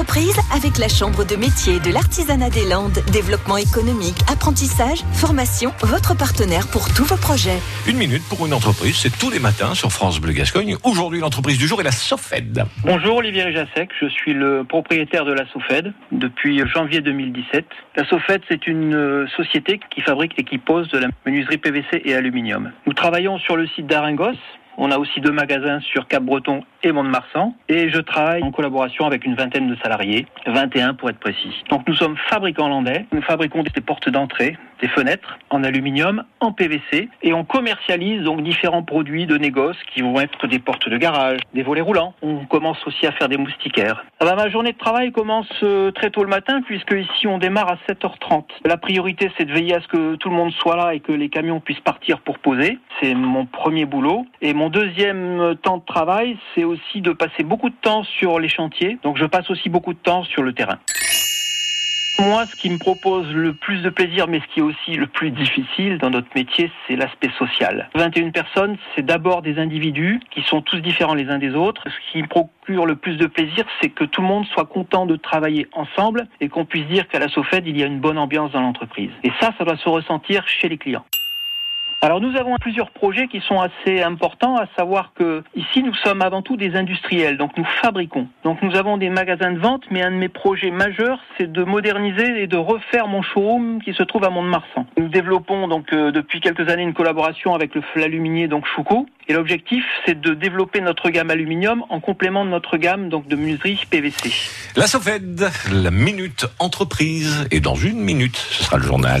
entreprise avec la Chambre de métier de l'artisanat des Landes. Développement économique, apprentissage, formation, votre partenaire pour tous vos projets. Une minute pour une entreprise, c'est tous les matins sur France Bleu Gascogne. Aujourd'hui, l'entreprise du jour est la Sofed. Bonjour Olivier Réjasek, je suis le propriétaire de la Sofed depuis janvier 2017. La Sofed, c'est une euh, société qui fabrique et qui pose de la menuiserie PVC et aluminium. Nous travaillons sur le site d'Aringos, on a aussi deux magasins sur Cap-Breton et Mont-de-Marsan. Et je travaille en collaboration avec une vingtaine de salariés, 21 pour être précis. Donc nous sommes fabricants landais. Nous fabriquons des portes d'entrée, des fenêtres en aluminium, en PVC. Et on commercialise donc différents produits de négoce qui vont être des portes de garage, des volets roulants. On commence aussi à faire des moustiquaires. Ah bah, ma journée de travail commence euh, très tôt le matin puisque ici on démarre à 7h30. La priorité c'est de veiller à ce que tout le monde soit là et que les camions puissent partir pour poser. C'est mon premier boulot. Et mon deuxième temps de travail, c'est aussi de passer beaucoup de temps sur les chantiers. Donc je passe aussi beaucoup de temps sur le terrain. Moi, ce qui me propose le plus de plaisir, mais ce qui est aussi le plus difficile dans notre métier, c'est l'aspect social. 21 personnes, c'est d'abord des individus qui sont tous différents les uns des autres. Ce qui me procure le plus de plaisir, c'est que tout le monde soit content de travailler ensemble et qu'on puisse dire qu'à la SOFED, il y a une bonne ambiance dans l'entreprise. Et ça, ça doit se ressentir chez les clients. Alors nous avons plusieurs projets qui sont assez importants, à savoir que ici nous sommes avant tout des industriels, donc nous fabriquons. Donc nous avons des magasins de vente, mais un de mes projets majeurs, c'est de moderniser et de refaire mon showroom qui se trouve à Mont-de-Marsan. Nous développons donc euh, depuis quelques années une collaboration avec le l'aluminier donc Choucault, et l'objectif c'est de développer notre gamme aluminium en complément de notre gamme donc de menuiserie PVC. La Sofed, la minute entreprise, et dans une minute, ce sera le journal.